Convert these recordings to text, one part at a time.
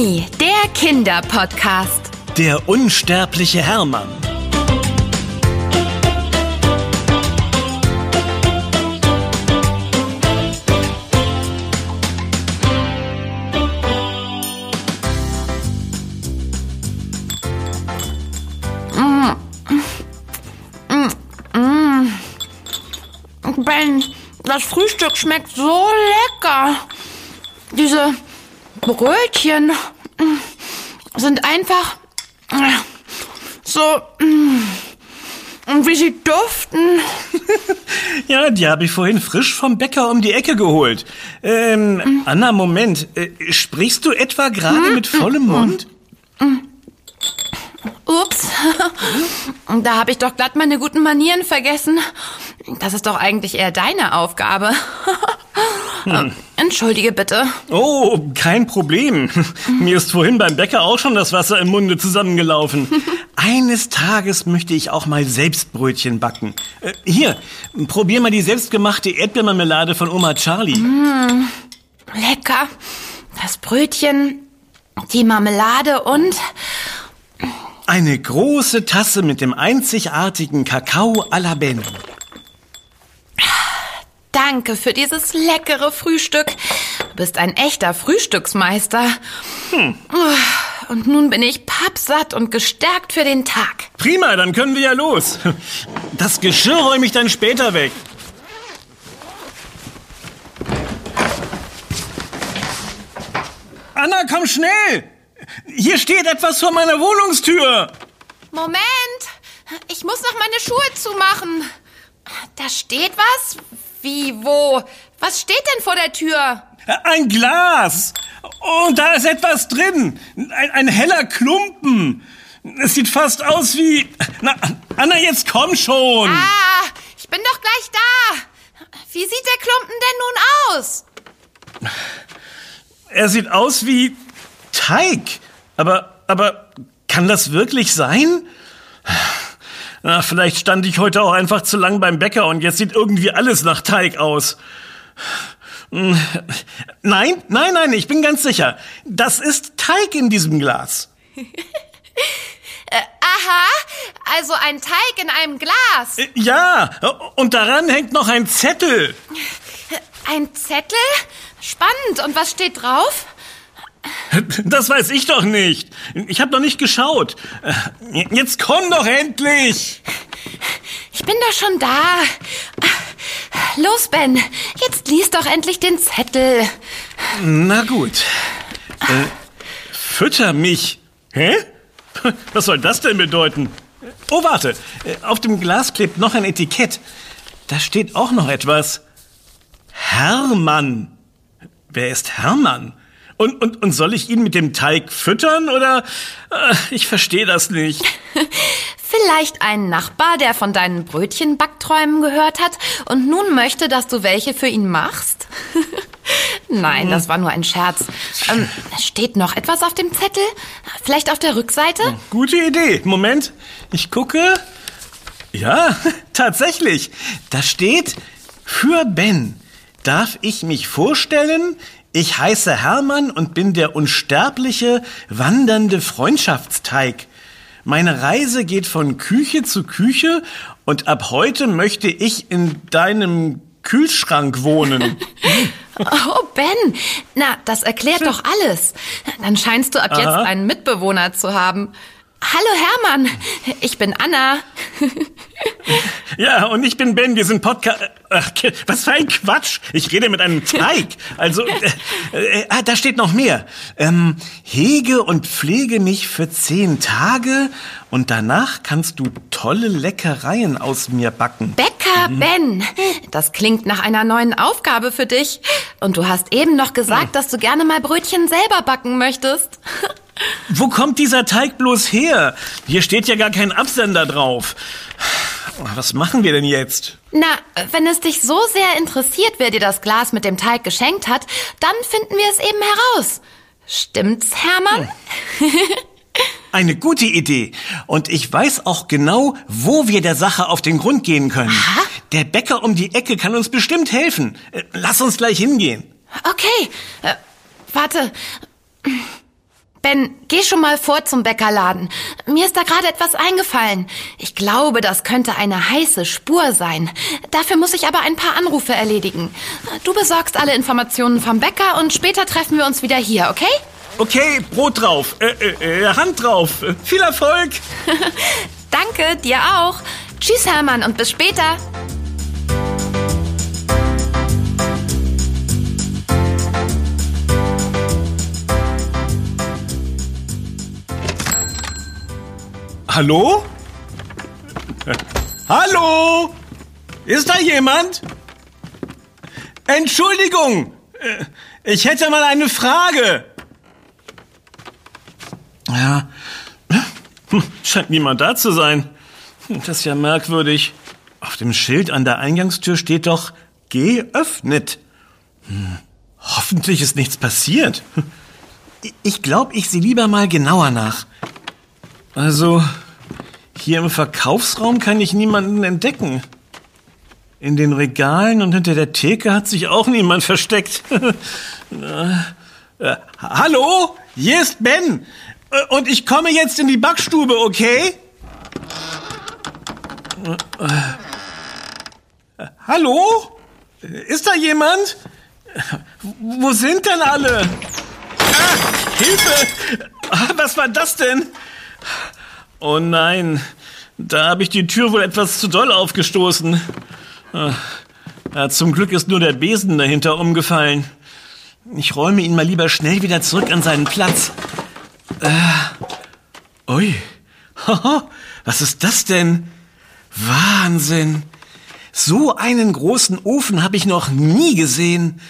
Mimi, der Kinderpodcast. Der unsterbliche Hermann. Ben, das Frühstück schmeckt so lecker. Diese Brötchen mm, sind einfach äh, so mm, und wie sie duften. Ja, die habe ich vorhin frisch vom Bäcker um die Ecke geholt. Ähm, Anna, Moment. Äh, sprichst du etwa gerade mit vollem Mund? Ups, da habe ich doch glatt meine guten Manieren vergessen. Das ist doch eigentlich eher deine Aufgabe. Entschuldige bitte. Oh, kein Problem. Mir ist vorhin beim Bäcker auch schon das Wasser im Munde zusammengelaufen. Eines Tages möchte ich auch mal selbst Brötchen backen. Äh, hier, probier mal die selbstgemachte Erdbeermarmelade von Oma Charlie. Lecker. Das Brötchen, die Marmelade und Eine große Tasse mit dem einzigartigen Kakao à la Ben. Danke für dieses leckere Frühstück. Du bist ein echter Frühstücksmeister. Und nun bin ich pappsatt und gestärkt für den Tag. Prima, dann können wir ja los. Das Geschirr räume ich dann später weg. Anna, komm schnell! Hier steht etwas vor meiner Wohnungstür. Moment, ich muss noch meine Schuhe zumachen. Da steht was? Wie, wo? Was steht denn vor der Tür? Ein Glas. Und da ist etwas drin. Ein, ein heller Klumpen. Es sieht fast aus wie... Na, Anna, jetzt komm schon. Ah, ich bin doch gleich da. Wie sieht der Klumpen denn nun aus? Er sieht aus wie Teig. Aber, aber kann das wirklich sein? Na, vielleicht stand ich heute auch einfach zu lang beim Bäcker und jetzt sieht irgendwie alles nach Teig aus. Hm, Nein, nein, nein, ich bin ganz sicher. Das ist Teig in diesem Glas. Aha, also ein Teig in einem Glas. Äh, Ja, und daran hängt noch ein Zettel. Ein Zettel? Spannend. Und was steht drauf? Das weiß ich doch nicht. Ich habe noch nicht geschaut. Äh, Jetzt komm doch endlich. Ich bin doch schon da. Los, Ben, jetzt lies doch endlich den Zettel. Na gut. Äh, fütter mich. Hä? Was soll das denn bedeuten? Oh, warte. Äh, Auf dem Glas klebt noch ein Etikett. Da steht auch noch etwas. Hermann. Wer ist Hermann? Und, und, und soll ich ihn mit dem Teig füttern oder? Äh, Ich verstehe das nicht. Vielleicht ein Nachbar, der von deinen Brötchenbackträumen gehört hat und nun möchte, dass du welche für ihn machst? Nein, das war nur ein Scherz. Ähm, steht noch etwas auf dem Zettel? Vielleicht auf der Rückseite? Gute Idee. Moment, ich gucke. Ja, tatsächlich. Da steht, für Ben darf ich mich vorstellen, ich heiße Hermann und bin der unsterbliche, wandernde Freundschaftsteig. Meine Reise geht von Küche zu Küche und ab heute möchte ich in deinem Kühlschrank wohnen. Oh, Ben, na, das erklärt doch alles. Dann scheinst du ab jetzt Aha. einen Mitbewohner zu haben. Hallo Hermann, ich bin Anna. Ja, und ich bin Ben, wir sind Podcast... Was für ein Quatsch. Ich rede mit einem Teig. Also, äh, äh, ah, da steht noch mehr. Ähm, hege und pflege mich für zehn Tage und danach kannst du tolle Leckereien aus mir backen. Bäcker Ben, das klingt nach einer neuen Aufgabe für dich. Und du hast eben noch gesagt, dass du gerne mal Brötchen selber backen möchtest. Wo kommt dieser Teig bloß her? Hier steht ja gar kein Absender drauf. Was machen wir denn jetzt? Na, wenn es dich so sehr interessiert, wer dir das Glas mit dem Teig geschenkt hat, dann finden wir es eben heraus. Stimmt's, Hermann? Eine gute Idee. Und ich weiß auch genau, wo wir der Sache auf den Grund gehen können. Aha. Der Bäcker um die Ecke kann uns bestimmt helfen. Äh, Lass uns gleich hingehen. Okay, äh, warte. Ben, geh schon mal vor zum Bäckerladen. Mir ist da gerade etwas eingefallen. Ich glaube, das könnte eine heiße Spur sein. Dafür muss ich aber ein paar Anrufe erledigen. Du besorgst alle Informationen vom Bäcker und später treffen wir uns wieder hier, okay? Okay, Brot drauf, äh, äh, äh Hand drauf. Viel Erfolg. Danke, dir auch. Tschüss, Hermann, und bis später. Hallo? Hallo? Ist da jemand? Entschuldigung, äh, ich hätte mal eine Frage. Ja, hm, scheint niemand da zu sein. Das ist ja merkwürdig. Auf dem Schild an der Eingangstür steht doch geöffnet. Hm, hoffentlich ist nichts passiert. Ich glaube, ich sehe lieber mal genauer nach. Also, hier im Verkaufsraum kann ich niemanden entdecken. In den Regalen und hinter der Theke hat sich auch niemand versteckt. äh, hallo, hier ist Ben. Äh, und ich komme jetzt in die Backstube, okay? Äh, hallo? Ist da jemand? Wo sind denn alle? Ah, Hilfe! Was war das denn? Oh nein, da habe ich die Tür wohl etwas zu doll aufgestoßen. Ja, zum Glück ist nur der Besen dahinter umgefallen. Ich räume ihn mal lieber schnell wieder zurück an seinen Platz. Äh, ui, was ist das denn? Wahnsinn! So einen großen Ofen habe ich noch nie gesehen.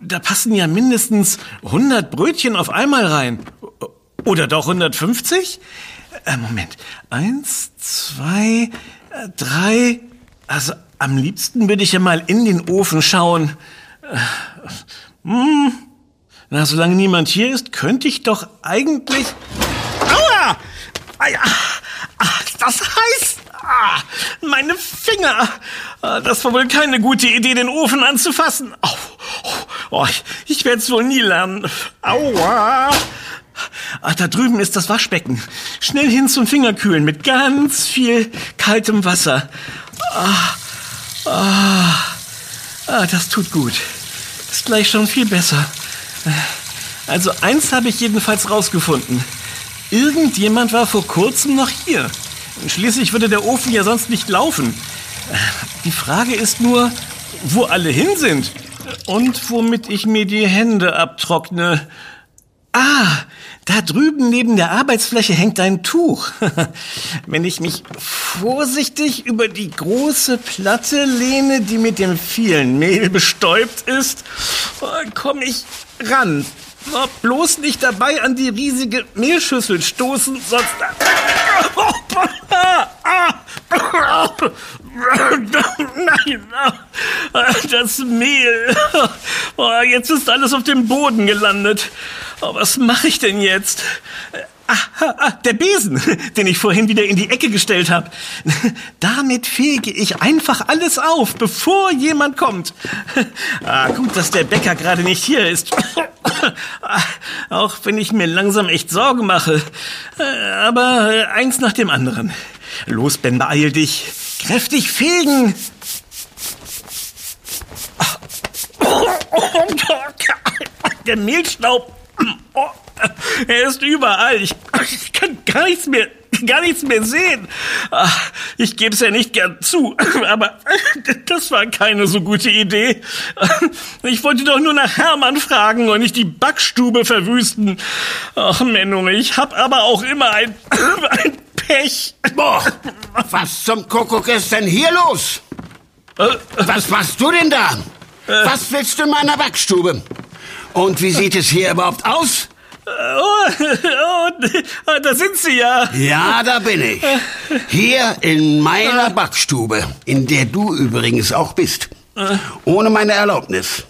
Da passen ja mindestens 100 Brötchen auf einmal rein. Oder doch 150? Äh, Moment. Eins, zwei, äh, drei. Also am liebsten würde ich ja mal in den Ofen schauen. Äh, hm. Na, solange niemand hier ist, könnte ich doch eigentlich. Aua! Ah, ja. ah, das heißt. Ah, meine Finger. Ah, das war wohl keine gute Idee, den Ofen anzufassen. Oh, oh, ich, ich werde es wohl nie lernen. Aua! Ach, da drüben ist das Waschbecken. Schnell hin zum Fingerkühlen mit ganz viel kaltem Wasser. Ah, ah, ah, das tut gut. Ist gleich schon viel besser. Also eins habe ich jedenfalls rausgefunden. Irgendjemand war vor kurzem noch hier. Schließlich würde der Ofen ja sonst nicht laufen. Die Frage ist nur, wo alle hin sind und womit ich mir die Hände abtrockne. Ah, da drüben neben der Arbeitsfläche hängt ein Tuch. Wenn ich mich vorsichtig über die große Platte lehne, die mit dem vielen Mehl bestäubt ist, komme ich ran. Bloß nicht dabei an die riesige Mehlschüssel stoßen, sonst... Nein, das Mehl. Jetzt ist alles auf dem Boden gelandet. Oh, was mache ich denn jetzt? Ah, ah, der Besen, den ich vorhin wieder in die Ecke gestellt habe. Damit fege ich einfach alles auf, bevor jemand kommt. Ah, gut, dass der Bäcker gerade nicht hier ist. Ah, auch wenn ich mir langsam echt Sorgen mache. Aber eins nach dem anderen. Los, Ben, beeil dich. Kräftig fegen. Der Mehlstaub Oh, er ist überall. Ich, ich, kann gar nichts mehr, gar nichts mehr sehen. Ich gebe es ja nicht gern zu, aber das war keine so gute Idee. Ich wollte doch nur nach Hermann fragen und nicht die Backstube verwüsten. Ach, Menno, ich hab aber auch immer ein, ein Pech. Boah, was zum Kuckuck ist denn hier los? Äh, was machst du denn da? Äh. Was willst du in meiner Backstube? Und wie sieht es hier überhaupt aus? Oh, oh, da sind Sie ja. Ja, da bin ich. Hier in meiner Backstube, in der du übrigens auch bist. Ohne meine Erlaubnis.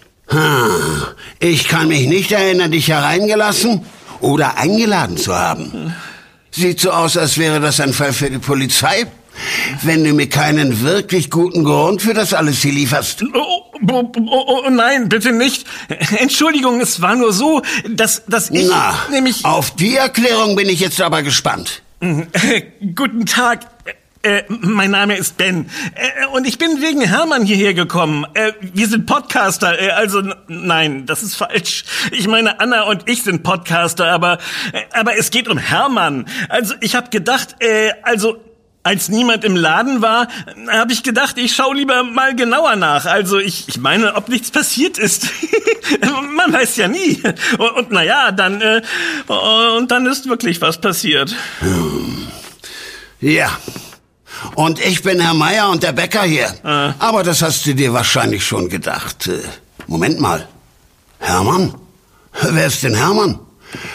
Ich kann mich nicht erinnern, dich hereingelassen oder eingeladen zu haben. Sieht so aus, als wäre das ein Fall für die Polizei Wenn du mir keinen wirklich guten Grund für das alles hier lieferst. Oh, oh, oh, oh, nein, bitte nicht. Entschuldigung, es war nur so, dass, dass ich Na, nämlich... auf die Erklärung bin ich jetzt aber gespannt. Guten Tag. Äh, mein Name ist Ben äh, und ich bin wegen Hermann hierher gekommen. Äh, wir sind Podcaster, äh, also nein, das ist falsch. Ich meine, Anna und ich sind Podcaster, aber äh, aber es geht um Hermann. Also ich habe gedacht, äh, also als niemand im Laden war, habe ich gedacht, ich schaue lieber mal genauer nach. Also ich, ich meine, ob nichts passiert ist. Man weiß ja nie. Und, und na ja, dann äh, und dann ist wirklich was passiert. Ja. Und ich bin Herr Meier und der Bäcker hier. Ah. Aber das hast du dir wahrscheinlich schon gedacht. Äh, Moment mal. Hermann? Wer ist denn Hermann?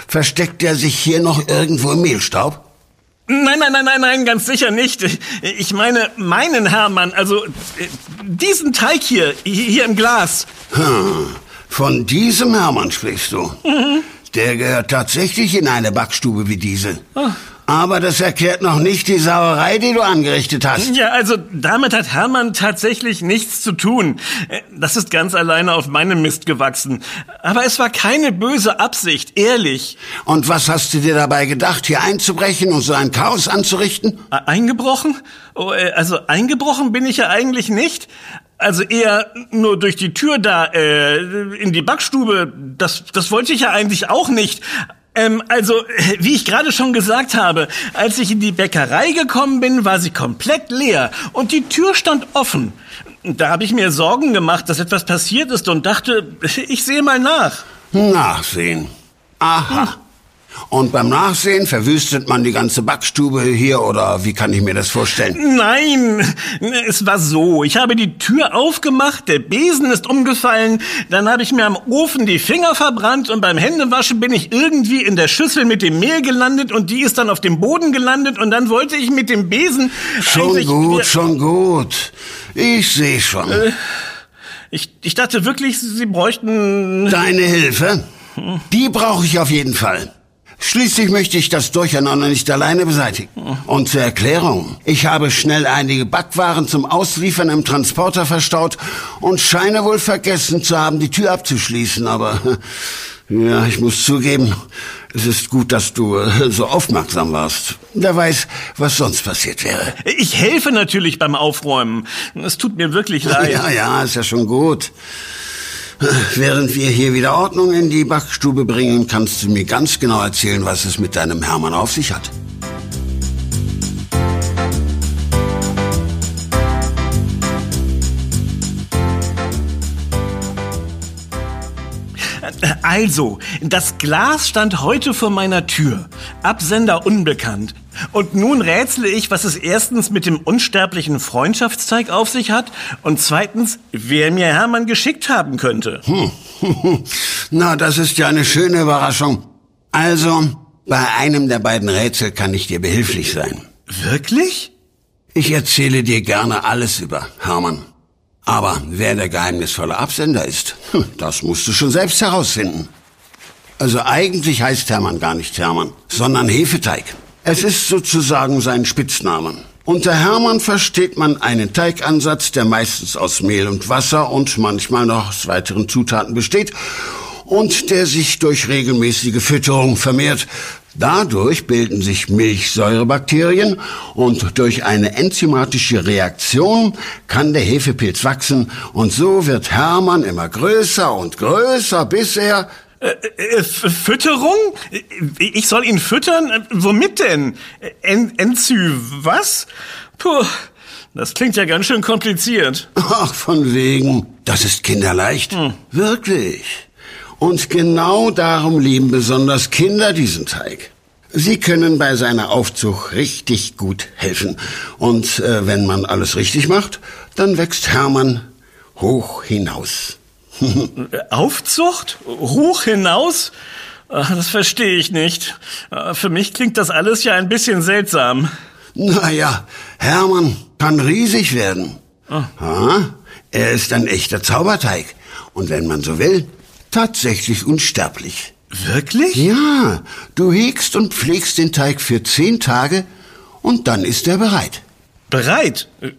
Versteckt er sich hier noch irgendwo im Mehlstaub? Nein, nein, nein, nein, nein, ganz sicher nicht. Ich meine meinen Hermann, also äh, diesen Teig hier, hier im Glas. Hm, von diesem Hermann sprichst du. Der gehört tatsächlich in eine Backstube wie diese. Aber das erklärt noch nicht die Sauerei, die du angerichtet hast. Ja, also damit hat Hermann tatsächlich nichts zu tun. Das ist ganz alleine auf meinem Mist gewachsen. Aber es war keine böse Absicht, ehrlich. Und was hast du dir dabei gedacht, hier einzubrechen und so ein Chaos anzurichten? Eingebrochen? Oh, äh, also eingebrochen bin ich ja eigentlich nicht. Also eher nur durch die Tür da äh, in die Backstube. Das, das wollte ich ja eigentlich auch nicht. Ähm, also, äh, wie ich gerade schon gesagt habe, als ich in die Bäckerei gekommen bin, war sie komplett leer und die Tür stand offen. Da habe ich mir Sorgen gemacht, dass etwas passiert ist und dachte, ich sehe mal nach. Nachsehen. Aha. Und beim Nachsehen verwüstet man die ganze Backstube hier oder wie kann ich mir das vorstellen? Nein, es war so. Ich habe die Tür aufgemacht, der Besen ist umgefallen, dann habe ich mir am Ofen die Finger verbrannt und beim Händewaschen bin ich irgendwie in der Schüssel mit dem Mehl gelandet und die ist dann auf dem Boden gelandet und dann wollte ich mit dem Besen Schon gut, schon gut. Ich sehe schon. Ich, ich dachte wirklich, Sie bräuchten... Deine Hilfe, die brauche ich auf jeden Fall. Schließlich möchte ich das Durcheinander nicht alleine beseitigen. Und zur Erklärung. Ich habe schnell einige Backwaren zum Ausliefern im Transporter verstaut und scheine wohl vergessen zu haben, die Tür abzuschließen. Aber ja, ich muss zugeben, es ist gut, dass du äh, so aufmerksam warst. Wer weiß, was sonst passiert wäre. Ich helfe natürlich beim Aufräumen. Es tut mir wirklich leid. Ja, ja, ist ja schon gut. Während wir hier wieder Ordnung in die Backstube bringen, kannst du mir ganz genau erzählen, was es mit deinem Hermann auf sich hat. Also, das Glas stand heute vor meiner Tür. Absender unbekannt. Und nun rätsle ich, was es erstens mit dem unsterblichen Freundschaftsteig auf sich hat und zweitens, wer mir Hermann geschickt haben könnte. Na, das ist ja eine schöne Überraschung. Also, bei einem der beiden Rätsel kann ich dir behilflich sein. Wirklich? Ich erzähle dir gerne alles über Hermann. Aber wer der geheimnisvolle Absender ist, hm, das musst du schon selbst herausfinden. Also eigentlich heißt Hermann gar nicht Hermann, sondern Hefeteig. Es ist sozusagen sein Spitzname. Unter Hermann versteht man einen Teigansatz, der meistens aus Mehl und Wasser und manchmal noch aus weiteren Zutaten besteht und der sich durch regelmäßige Fütterung vermehrt. Dadurch bilden sich Milchsäurebakterien und durch eine enzymatische Reaktion kann der Hefepilz wachsen und so wird Hermann immer größer und größer, bis er Äh, äh, Fütterung? Ich soll ihn füttern? Äh, Womit denn? Äh, En Enzü was? Puh, das klingt ja ganz schön kompliziert. Ach, von wegen. Das ist kinderleicht. Wirklich. Und genau darum lieben besonders Kinder diesen Teig. Sie können bei seiner Aufzucht richtig gut helfen. Und äh, wenn man alles richtig macht, dann wächst Hermann hoch hinaus. Aufzucht? Hoch hinaus? Ach, Das verstehe ich nicht. Äh, Für mich klingt das alles ja ein bisschen seltsam. Naja, Hermann kann riesig werden. Ja, er ist ein echter Zauberteig. Und wenn man so will, tatsächlich unsterblich. Wirklich? Ja, du hegst und pflegst den Teig für zehn Tage und dann ist er bereit. Bereit? Äh,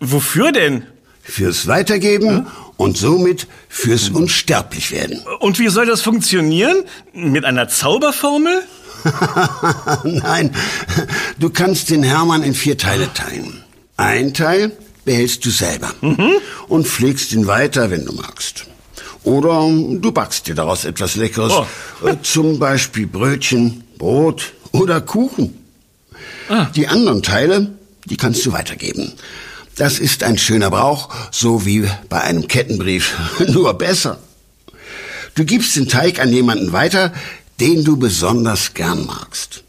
wofür denn? Fürs Weitergeben und somit fürs Unsterblichwerden. Und wie soll das funktionieren? Mit einer Zauberformel? Nein, du kannst den Hermann in vier Teile teilen. Ein Teil behältst du selber mhm. und pflegst ihn weiter, wenn du magst. Oder du backst dir daraus etwas Leckeres, oh. Äh, zum Beispiel Brötchen, Brot oder Kuchen. Ah. Die anderen Teile, die kannst du weitergeben. Das ist ein schöner Brauch, so wie bei einem Kettenbrief, nur besser. Du gibst den Teig an jemanden weiter, den du besonders gern magst.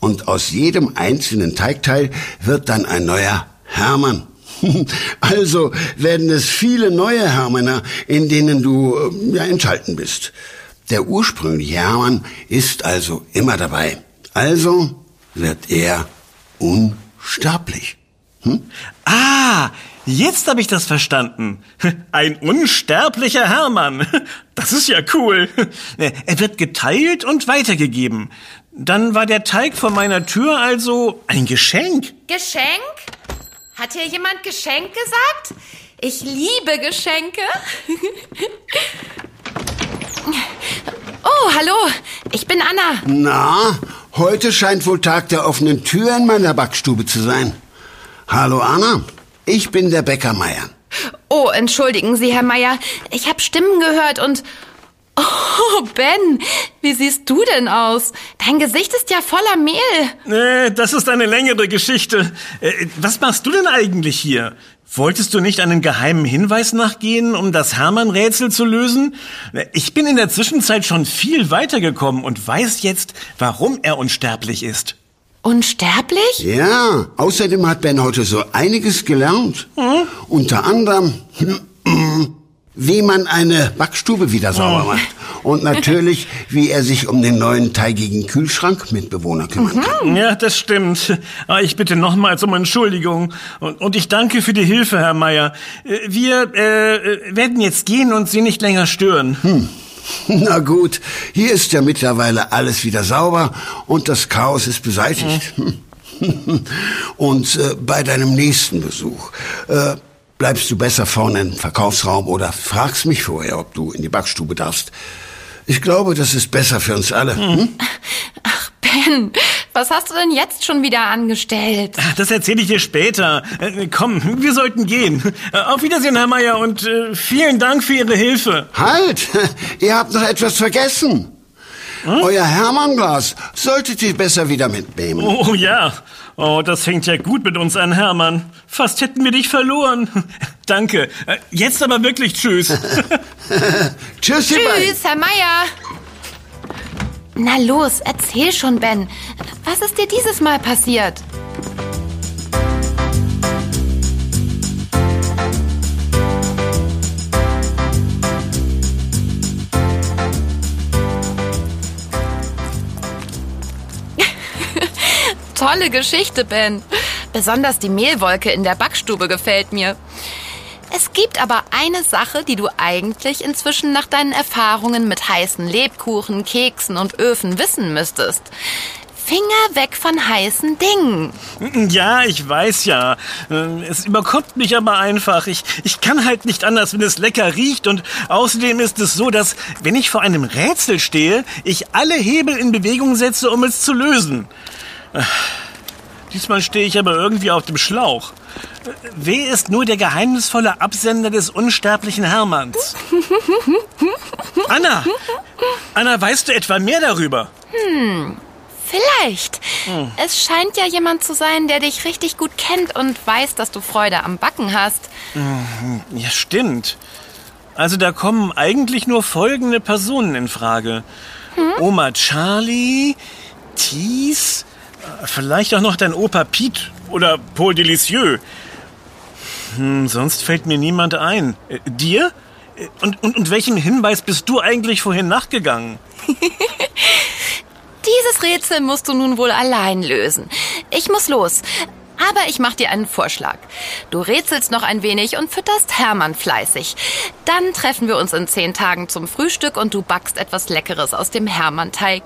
Und aus jedem einzelnen Teigteil wird dann ein neuer Hermann. Also werden es viele neue Hermanner, in denen du äh, ja, enthalten bist. Der ursprüngliche Hermann ist also immer dabei. Also wird er unsterblich. Hm? Ah, jetzt habe ich das verstanden. Ein unsterblicher Hermann. Das ist ja cool. Er wird geteilt und weitergegeben. Dann war der Teig vor meiner Tür also ein Geschenk. Geschenk? Hat hier jemand Geschenk gesagt? Ich liebe Geschenke. Oh, hallo. Ich bin Anna. Na, heute scheint wohl Tag der offenen Tür in meiner Backstube zu sein. Hallo Anna, ich bin der Bäcker Meier. Oh, entschuldigen Sie, Herr Meier. Ich habe Stimmen gehört und... Oh, Ben, wie siehst du denn aus? Dein Gesicht ist ja voller Mehl. Äh, das ist eine längere Geschichte. Äh, was machst du denn eigentlich hier? Wolltest du nicht einen geheimen Hinweis nachgehen, um das Hermann-Rätsel zu lösen? Ich bin in der Zwischenzeit schon viel weitergekommen und weiß jetzt, warum er unsterblich ist. Unsterblich? Ja, außerdem hat Ben heute so einiges gelernt. Hm? Unter anderem, wie man eine Backstube wieder sauber hm. macht. Und natürlich, wie er sich um den neuen teigigen Kühlschrank mit Bewohner kümmern kann. Mhm. Ja, das stimmt. Aber ich bitte nochmals um Entschuldigung. Und, und ich danke für die Hilfe, Herr Meier. Äh, wir äh, werden jetzt gehen und Sie nicht länger stören. Hm. Na gut, hier ist ja mittlerweile alles wieder sauber und das Chaos ist beseitigt. Mhm. und äh, bei deinem nächsten Besuch äh, bleibst du besser vorne im Verkaufsraum oder fragst mich vorher, ob du in die Backstube darfst. Ich glaube, das ist besser für uns alle. Hm? Ach, Ben, was hast du denn jetzt schon wieder angestellt? Das erzähle ich dir später. Äh, komm, wir sollten gehen. Äh, auf Wiedersehen, Herr Meier, und äh, vielen Dank für Ihre Hilfe. Halt! Ihr habt noch etwas vergessen. Hm? Euer Hermannglas solltet ihr besser wieder mitnehmen. Oh ja. Oh, das fängt ja gut mit uns an, Hermann. Fast hätten wir dich verloren. Danke. Äh, jetzt aber wirklich tschüss. tschüss, Tschüss, Herr Meier. Na los, erzähl schon, Ben. Was ist dir dieses Mal passiert? Tolle Geschichte, Ben. Besonders die Mehlwolke in der Backstube gefällt mir. Es gibt aber eine Sache, die du eigentlich inzwischen nach deinen Erfahrungen mit heißen Lebkuchen, Keksen und Öfen wissen müsstest. Finger weg von heißen Dingen. Ja, ich weiß ja. Es überkommt mich aber einfach. Ich, ich kann halt nicht anders, wenn es lecker riecht. Und außerdem ist es so, dass, wenn ich vor einem Rätsel stehe, ich alle Hebel in Bewegung setze, um es zu lösen. Diesmal stehe ich aber irgendwie auf dem Schlauch. Wer ist nur der geheimnisvolle Absender des unsterblichen Hermanns? Anna! Anna, weißt du etwa mehr darüber? Hm, vielleicht. Hm. Es scheint ja jemand zu sein, der dich richtig gut kennt und weiß, dass du Freude am Backen hast. Hm, ja, stimmt. Also da kommen eigentlich nur folgende Personen in Frage. Hm? Oma Charlie, Thies, Vielleicht auch noch dein Opa Piet oder Paul Delicieux. Hm, sonst fällt mir niemand ein. Äh, dir? Äh, und, und, und welchem Hinweis bist du eigentlich vorhin nachgegangen? Dieses Rätsel musst du nun wohl allein lösen. Ich muss los. Aber ich mach dir einen Vorschlag. Du rätselst noch ein wenig und fütterst Hermann fleißig. Dann treffen wir uns in zehn Tagen zum Frühstück und du backst etwas Leckeres aus dem Hermann-Teig.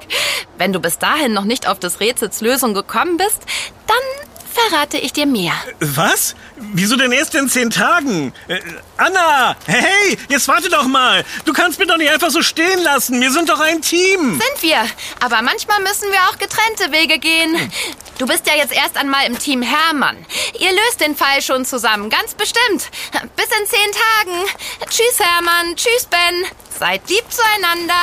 Wenn du bis dahin noch nicht auf des Rätsels Lösung gekommen bist, dann verrate ich dir mehr. Was? Wieso denn erst in zehn Tagen? Äh, Anna! Hey, jetzt warte doch mal! Du kannst mich doch nicht einfach so stehen lassen. Wir sind doch ein Team. Sind wir. Aber manchmal müssen wir auch getrennte Wege gehen. Du bist ja jetzt erst einmal im Team Hermann. Ihr löst den Fall schon zusammen, ganz bestimmt. Bis in zehn Tagen. Tschüss, Hermann. Tschüss, Ben. Seid lieb zueinander.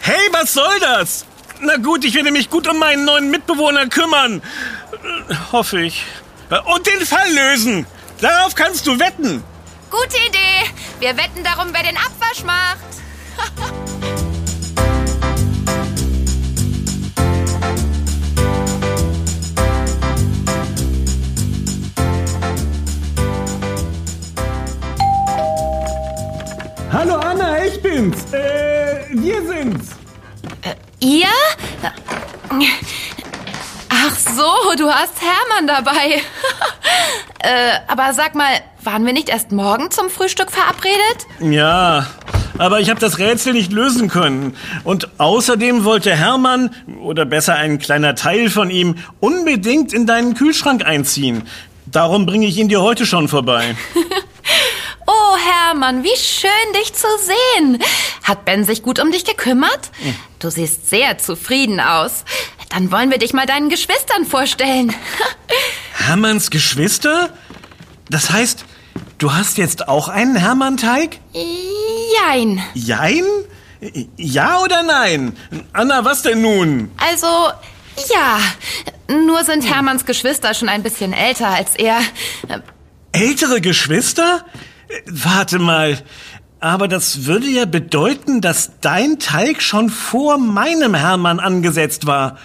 Hey, was soll das? Na gut, ich werde mich gut um meinen neuen Mitbewohner kümmern. Äh, Hoffe ich. Äh, Und den Fall lösen. Darauf kannst du wetten. Gute Idee. Wir wetten darum, wer den Abwasch macht. Hallo Anna, ich bin's. Äh, wir sind's. Ihr? So, du hast Hermann dabei. äh, aber sag mal, waren wir nicht erst morgen zum Frühstück verabredet? Ja, aber ich habe das Rätsel nicht lösen können. Und außerdem wollte Hermann, oder besser ein kleiner Teil von ihm, unbedingt in deinen Kühlschrank einziehen. Darum bringe ich ihn dir heute schon vorbei. Oh, Hermann, wie schön, dich zu sehen. Hat Ben sich gut um dich gekümmert? Du siehst sehr zufrieden aus. Dann wollen wir dich mal deinen Geschwistern vorstellen. Hermanns Geschwister? Das heißt, du hast jetzt auch einen Hermann-Teig? Jein. Jein? Ja oder nein? Anna, was denn nun? Also, ja. Nur sind Hermanns Geschwister schon ein bisschen älter als er. Ältere Geschwister? Warte mal. Aber das würde ja bedeuten, dass dein Teig schon vor meinem Hermann angesetzt war.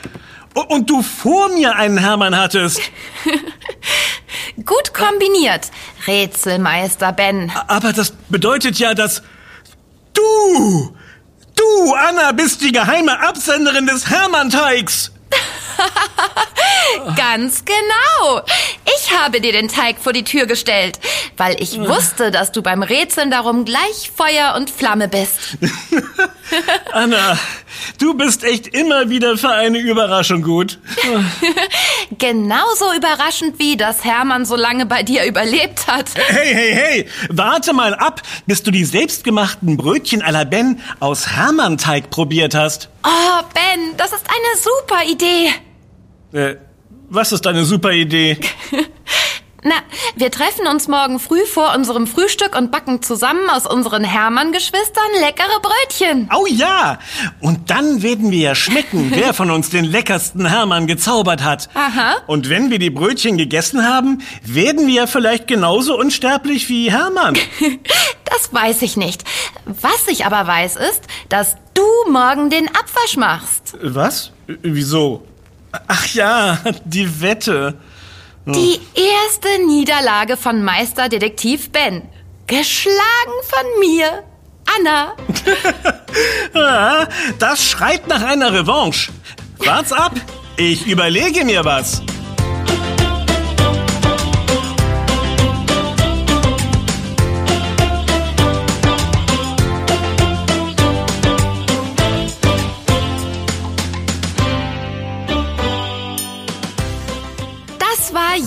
Und du vor mir einen Hermann hattest. Gut kombiniert, Rätselmeister Ben. Aber das bedeutet ja, dass du, du, Anna, bist die geheime Absenderin des Hermann-Teigs. Ganz genau. Ich habe dir den Teig vor die Tür gestellt, weil ich wusste, dass du beim Rätseln darum gleich Feuer und Flamme bist. Anna, du bist echt immer wieder für eine Überraschung gut. Genauso überraschend wie, dass Hermann so lange bei dir überlebt hat. Hey, hey, hey, warte mal ab, bis du die selbstgemachten Brötchen à la Ben aus Hermann-Teig probiert hast. Oh, Ben, das ist eine super Idee. Äh, was ist eine super Idee? Na, wir treffen uns morgen früh vor unserem Frühstück und backen zusammen aus unseren Hermann-Geschwistern leckere Brötchen. Oh ja! Und dann werden wir ja schmecken, wer von uns den leckersten Hermann gezaubert hat. Aha. Und wenn wir die Brötchen gegessen haben, werden wir ja vielleicht genauso unsterblich wie Hermann. Das weiß ich nicht. Was ich aber weiß ist, dass du morgen den Abwasch machst. Was? Wieso? Ach ja, die Wette. Die erste Niederlage von Meisterdetektiv Ben. Geschlagen von mir, Anna. Das schreit nach einer Revanche. Wart's ab, ich überlege mir was.